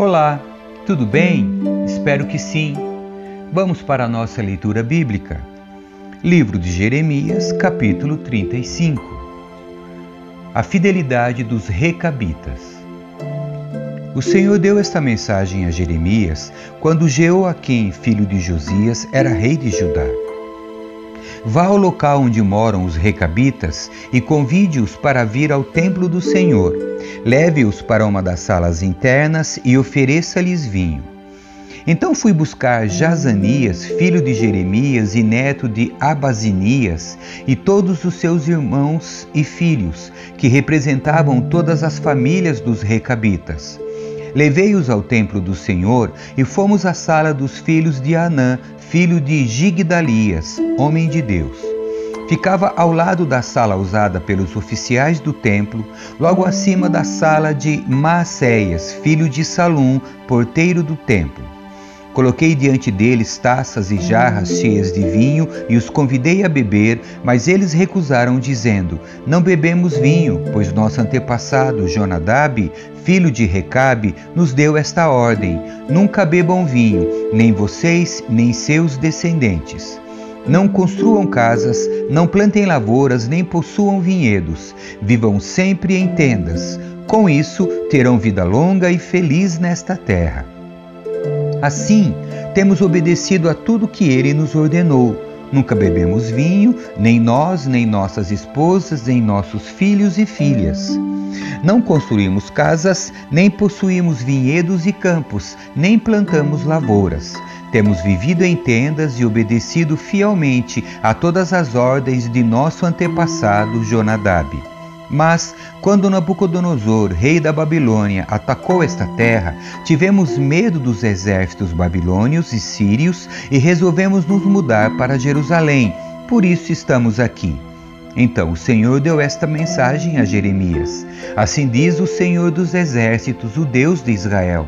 Olá, tudo bem? Espero que sim. Vamos para a nossa leitura bíblica. Livro de Jeremias, capítulo 35. A fidelidade dos recabitas. O Senhor deu esta mensagem a Jeremias quando Jeoaquim, filho de Josias, era rei de Judá. Vá ao local onde moram os recabitas e convide-os para vir ao templo do Senhor. Leve-os para uma das salas internas e ofereça-lhes vinho. Então fui buscar Jazanias, filho de Jeremias e neto de Abazinias, e todos os seus irmãos e filhos, que representavam todas as famílias dos recabitas. Levei-os ao templo do Senhor e fomos à sala dos filhos de Anã, filho de Gigdalias, homem de Deus. Ficava ao lado da sala usada pelos oficiais do templo, logo acima da sala de Maacéias, filho de Salum, porteiro do templo. Coloquei diante deles taças e jarras cheias de vinho e os convidei a beber, mas eles recusaram, dizendo: Não bebemos vinho, pois nosso antepassado Jonadab, filho de Recabe, nos deu esta ordem: Nunca bebam vinho, nem vocês, nem seus descendentes. Não construam casas, não plantem lavouras, nem possuam vinhedos. Vivam sempre em tendas. Com isso, terão vida longa e feliz nesta terra. Assim, temos obedecido a tudo que ele nos ordenou. Nunca bebemos vinho, nem nós, nem nossas esposas, nem nossos filhos e filhas. Não construímos casas, nem possuímos vinhedos e campos, nem plantamos lavouras. Temos vivido em tendas e obedecido fielmente a todas as ordens de nosso antepassado Jonadab. Mas, quando Nabucodonosor, rei da Babilônia, atacou esta terra, tivemos medo dos exércitos babilônios e sírios e resolvemos nos mudar para Jerusalém. Por isso estamos aqui. Então o Senhor deu esta mensagem a Jeremias: Assim diz o Senhor dos Exércitos, o Deus de Israel: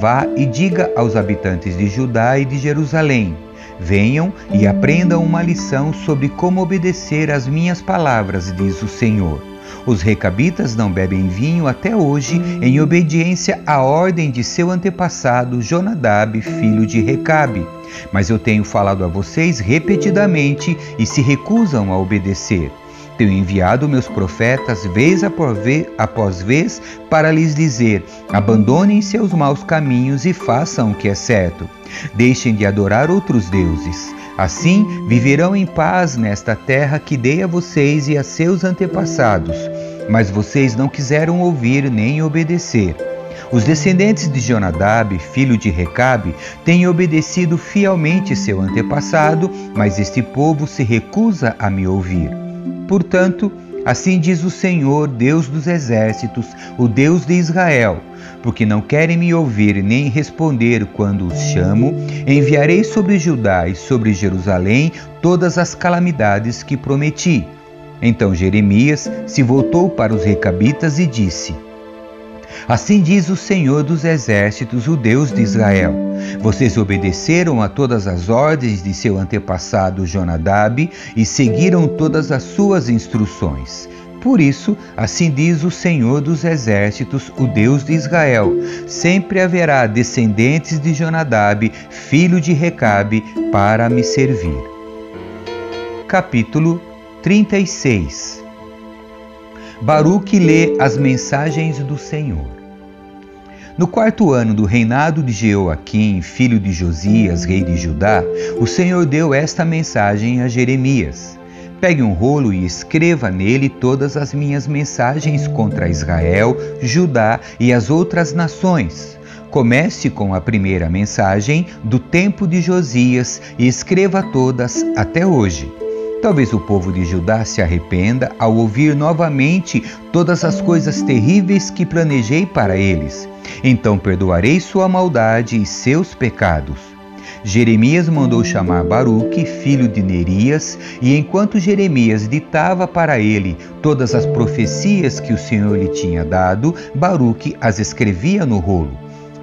Vá e diga aos habitantes de Judá e de Jerusalém: Venham e aprendam uma lição sobre como obedecer às minhas palavras, diz o Senhor. Os recabitas não bebem vinho até hoje, em obediência à ordem de seu antepassado Jonadab, filho de Recabe. Mas eu tenho falado a vocês repetidamente e se recusam a obedecer. Tenho enviado meus profetas vez após vez para lhes dizer: abandonem seus maus caminhos e façam o que é certo. Deixem de adorar outros deuses. Assim viverão em paz nesta terra que dei a vocês e a seus antepassados. Mas vocês não quiseram ouvir nem obedecer. Os descendentes de Jonadab, filho de Recabe, têm obedecido fielmente seu antepassado, mas este povo se recusa a me ouvir. Portanto, assim diz o Senhor, Deus dos exércitos, o Deus de Israel: porque não querem me ouvir nem responder quando os chamo, enviarei sobre Judá e sobre Jerusalém todas as calamidades que prometi. Então Jeremias se voltou para os recabitas e disse: Assim diz o Senhor dos Exércitos, o Deus de Israel: Vocês obedeceram a todas as ordens de seu antepassado Jonadab e seguiram todas as suas instruções. Por isso, assim diz o Senhor dos Exércitos, o Deus de Israel: sempre haverá descendentes de Jonadab, filho de Recabe, para me servir. Capítulo 36 Baruque lê as mensagens do Senhor. No quarto ano do reinado de Jeoaquim, filho de Josias, rei de Judá, o Senhor deu esta mensagem a Jeremias: Pegue um rolo e escreva nele todas as minhas mensagens contra Israel, Judá e as outras nações. Comece com a primeira mensagem do tempo de Josias e escreva todas até hoje. Talvez o povo de Judá se arrependa ao ouvir novamente todas as coisas terríveis que planejei para eles. Então perdoarei sua maldade e seus pecados. Jeremias mandou chamar Baruque, filho de Nerias, e enquanto Jeremias ditava para ele todas as profecias que o Senhor lhe tinha dado, Baruque as escrevia no rolo.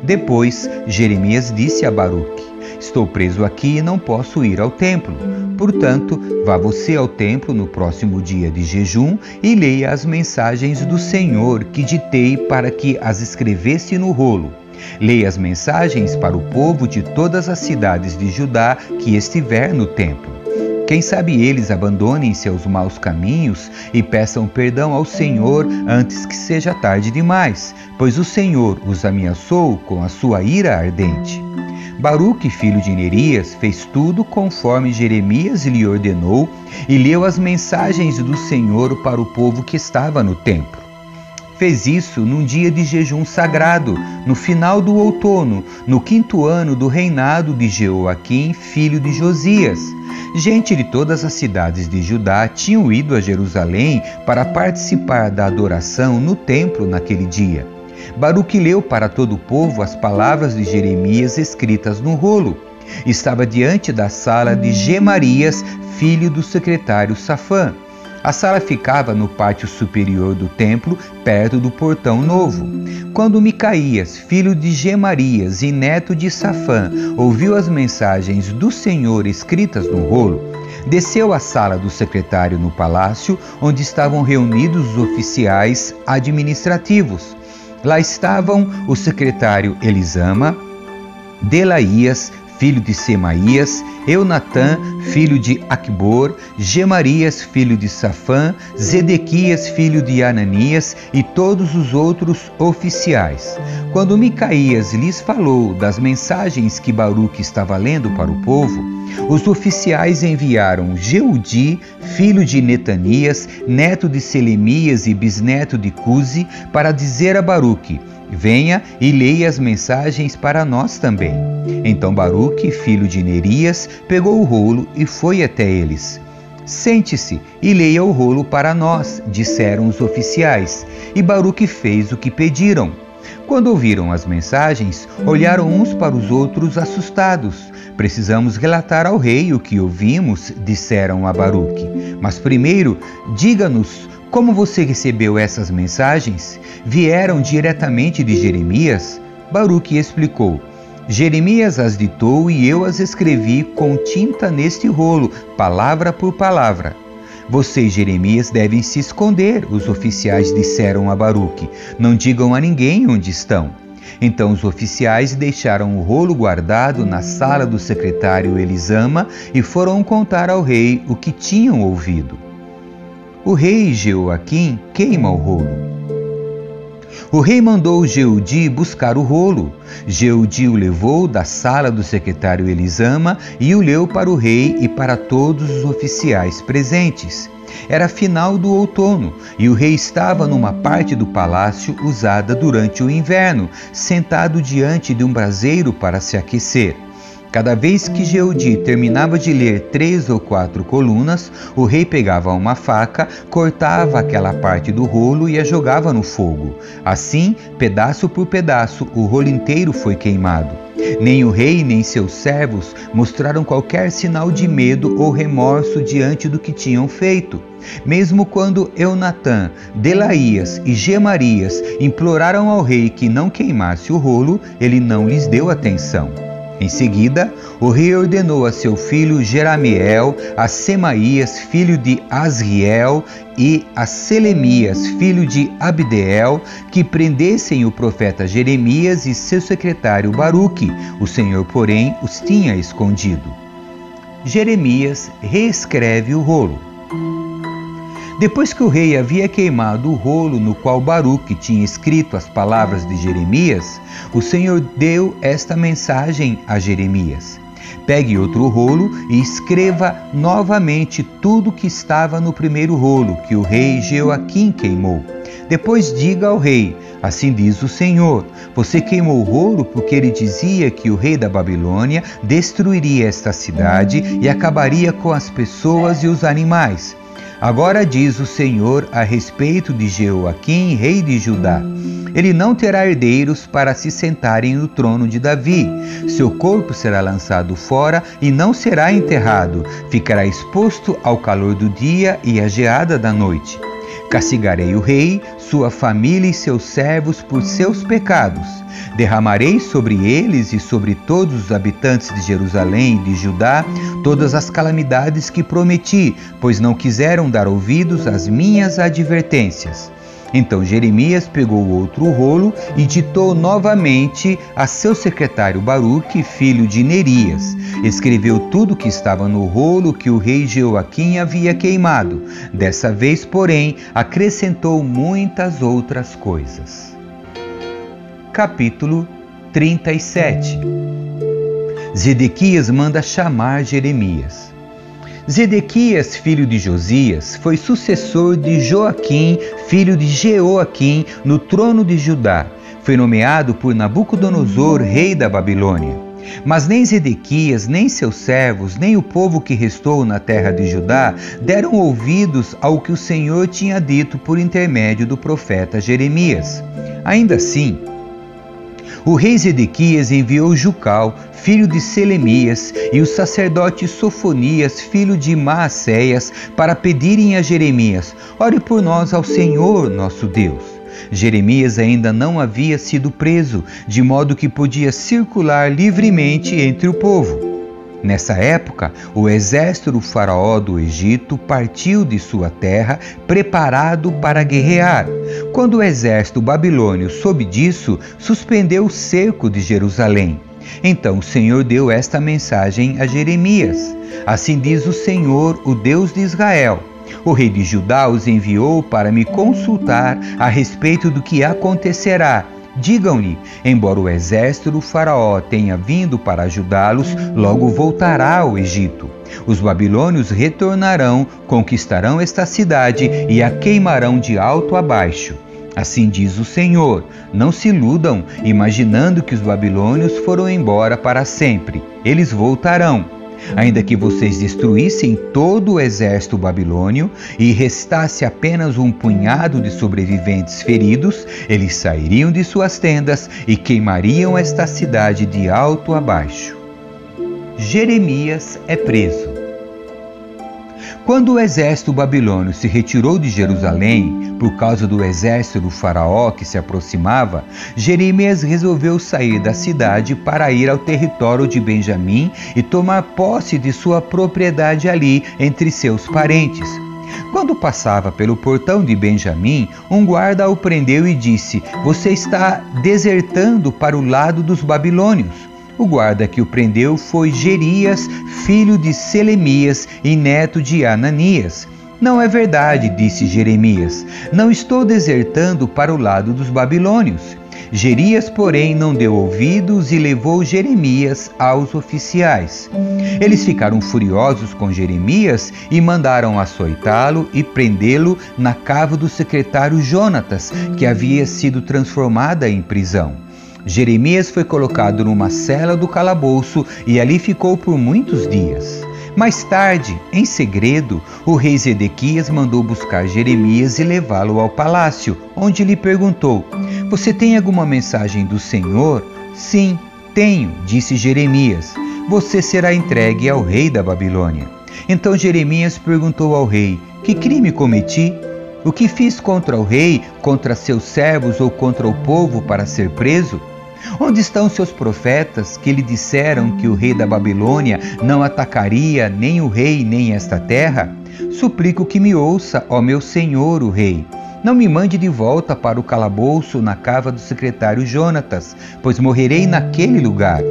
Depois, Jeremias disse a Baruque: Estou preso aqui e não posso ir ao templo. Portanto, vá você ao templo no próximo dia de jejum e leia as mensagens do Senhor que ditei para que as escrevesse no rolo. Leia as mensagens para o povo de todas as cidades de Judá que estiver no templo. Quem sabe eles abandonem seus maus caminhos e peçam perdão ao Senhor antes que seja tarde demais, pois o Senhor os ameaçou com a sua ira ardente. Baruque, filho de Nerias, fez tudo conforme Jeremias lhe ordenou e leu as mensagens do Senhor para o povo que estava no templo. Fez isso num dia de jejum sagrado, no final do outono, no quinto ano do reinado de Jeoaquim, filho de Josias. Gente de todas as cidades de Judá tinham ido a Jerusalém para participar da adoração no templo naquele dia. Baruque leu para todo o povo as palavras de Jeremias escritas no rolo. Estava diante da sala de Gemarias, filho do secretário Safã. A sala ficava no pátio superior do templo, perto do portão novo. Quando Micaías, filho de Gemarias e neto de Safã, ouviu as mensagens do Senhor escritas no rolo, desceu à sala do secretário no palácio, onde estavam reunidos os oficiais administrativos. Lá estavam o secretário Elisama, Delaías, filho de Semaías, Eunatã, filho de Acbor, Gemarias, filho de Safã, Zedequias, filho de Ananias e todos os outros oficiais. Quando Micaías lhes falou das mensagens que Baruque estava lendo para o povo, os oficiais enviaram Jeudi, filho de Netanias, neto de Selemias e bisneto de Cusi, para dizer a Baruque: Venha e leia as mensagens para nós também. Então Baruque, filho de Nerias, pegou o rolo e foi até eles. Sente-se e leia o rolo para nós, disseram os oficiais, e Baruque fez o que pediram. Quando ouviram as mensagens, olharam uns para os outros assustados. Precisamos relatar ao rei o que ouvimos, disseram a Baruque. Mas primeiro, diga-nos como você recebeu essas mensagens? Vieram diretamente de Jeremias? Baruque explicou. Jeremias as ditou e eu as escrevi com tinta neste rolo, palavra por palavra. Você e Jeremias devem se esconder, os oficiais disseram a Baruque. Não digam a ninguém onde estão. Então os oficiais deixaram o rolo guardado na sala do secretário Elisama e foram contar ao rei o que tinham ouvido. O rei Jeoaquim queima o rolo. O rei mandou Jeudi buscar o rolo. Jeudi o levou da sala do secretário Elisama e o leu para o rei e para todos os oficiais presentes. Era final do outono e o rei estava numa parte do palácio usada durante o inverno, sentado diante de um braseiro para se aquecer. Cada vez que Jeudi terminava de ler três ou quatro colunas, o rei pegava uma faca, cortava aquela parte do rolo e a jogava no fogo. Assim, pedaço por pedaço, o rolo inteiro foi queimado. Nem o rei nem seus servos mostraram qualquer sinal de medo ou remorso diante do que tinham feito. Mesmo quando Eunatã, Delaías e Gemarias imploraram ao rei que não queimasse o rolo, ele não lhes deu atenção. Em seguida, o rei ordenou a seu filho Jeramiel, a Semaías, filho de Asriel, e a Selemias, filho de Abdeel, que prendessem o profeta Jeremias e seu secretário Baruque. O Senhor, porém, os tinha escondido. Jeremias reescreve o rolo. Depois que o rei havia queimado o rolo no qual Baruque tinha escrito as palavras de Jeremias, o Senhor deu esta mensagem a Jeremias: Pegue outro rolo e escreva novamente tudo que estava no primeiro rolo que o rei Jeoaquim queimou. Depois diga ao rei: Assim diz o Senhor: Você queimou o rolo porque ele dizia que o rei da Babilônia destruiria esta cidade e acabaria com as pessoas e os animais. Agora diz o Senhor a respeito de Jeoaquim, rei de Judá: Ele não terá herdeiros para se sentarem no trono de Davi. Seu corpo será lançado fora e não será enterrado, ficará exposto ao calor do dia e à geada da noite. Castigarei o rei, sua família e seus servos por seus pecados. Derramarei sobre eles e sobre todos os habitantes de Jerusalém e de Judá todas as calamidades que prometi, pois não quiseram dar ouvidos às minhas advertências. Então Jeremias pegou outro rolo e ditou novamente a seu secretário Baruque, filho de Nerias. Escreveu tudo que estava no rolo que o rei Jeoaquim havia queimado. Dessa vez, porém, acrescentou muitas outras coisas. Capítulo 37 Zedequias manda chamar Jeremias. Zedequias, filho de Josias, foi sucessor de Joaquim, filho de Jeoaquim, no trono de Judá. Foi nomeado por Nabucodonosor, rei da Babilônia. Mas nem Zedequias, nem seus servos, nem o povo que restou na terra de Judá deram ouvidos ao que o Senhor tinha dito por intermédio do profeta Jeremias. Ainda assim, o rei Zedequias enviou Jucal, filho de Selemias, e o sacerdote Sofonias, filho de Maacéias, para pedirem a Jeremias: Ore por nós ao Senhor nosso Deus. Jeremias ainda não havia sido preso, de modo que podia circular livremente entre o povo. Nessa época, o exército do faraó do Egito partiu de sua terra preparado para guerrear. Quando o exército babilônio soube disso, suspendeu o cerco de Jerusalém. Então o Senhor deu esta mensagem a Jeremias: Assim diz o Senhor, o Deus de Israel. O rei de Judá os enviou para me consultar a respeito do que acontecerá Digam-lhe: embora o exército do Faraó tenha vindo para ajudá-los, logo voltará ao Egito. Os babilônios retornarão, conquistarão esta cidade e a queimarão de alto a baixo. Assim diz o Senhor: Não se iludam, imaginando que os babilônios foram embora para sempre. Eles voltarão Ainda que vocês destruíssem todo o exército babilônio e restasse apenas um punhado de sobreviventes feridos, eles sairiam de suas tendas e queimariam esta cidade de alto a baixo. Jeremias é preso. Quando o exército babilônio se retirou de Jerusalém por causa do exército do Faraó que se aproximava, Jeremias resolveu sair da cidade para ir ao território de Benjamim e tomar posse de sua propriedade ali entre seus parentes. Quando passava pelo portão de Benjamim, um guarda o prendeu e disse: Você está desertando para o lado dos babilônios. O guarda que o prendeu foi Gerias, filho de Selemias e neto de Ananias. Não é verdade, disse Jeremias. Não estou desertando para o lado dos babilônios. Gerias, porém, não deu ouvidos e levou Jeremias aos oficiais. Eles ficaram furiosos com Jeremias e mandaram açoitá-lo e prendê-lo na cava do secretário Jonatas, que havia sido transformada em prisão. Jeremias foi colocado numa cela do calabouço e ali ficou por muitos dias. Mais tarde, em segredo, o rei Zedequias mandou buscar Jeremias e levá-lo ao palácio, onde lhe perguntou: Você tem alguma mensagem do Senhor? Sim, tenho, disse Jeremias. Você será entregue ao rei da Babilônia. Então Jeremias perguntou ao rei: Que crime cometi? O que fiz contra o rei, contra seus servos ou contra o povo para ser preso? Onde estão seus profetas que lhe disseram que o rei da Babilônia não atacaria nem o rei nem esta terra? Suplico que me ouça, ó meu senhor, o rei. Não me mande de volta para o calabouço na cava do secretário Jonatas, pois morrerei naquele lugar.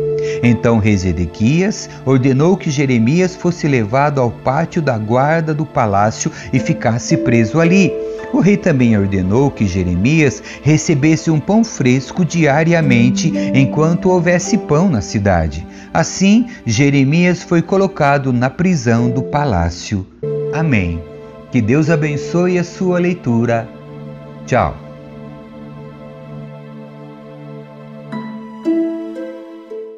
Então rei Zedequias ordenou que Jeremias fosse levado ao pátio da guarda do palácio e ficasse preso ali. O rei também ordenou que Jeremias recebesse um pão fresco diariamente enquanto houvesse pão na cidade. Assim, Jeremias foi colocado na prisão do palácio. Amém. Que Deus abençoe a sua leitura. Tchau.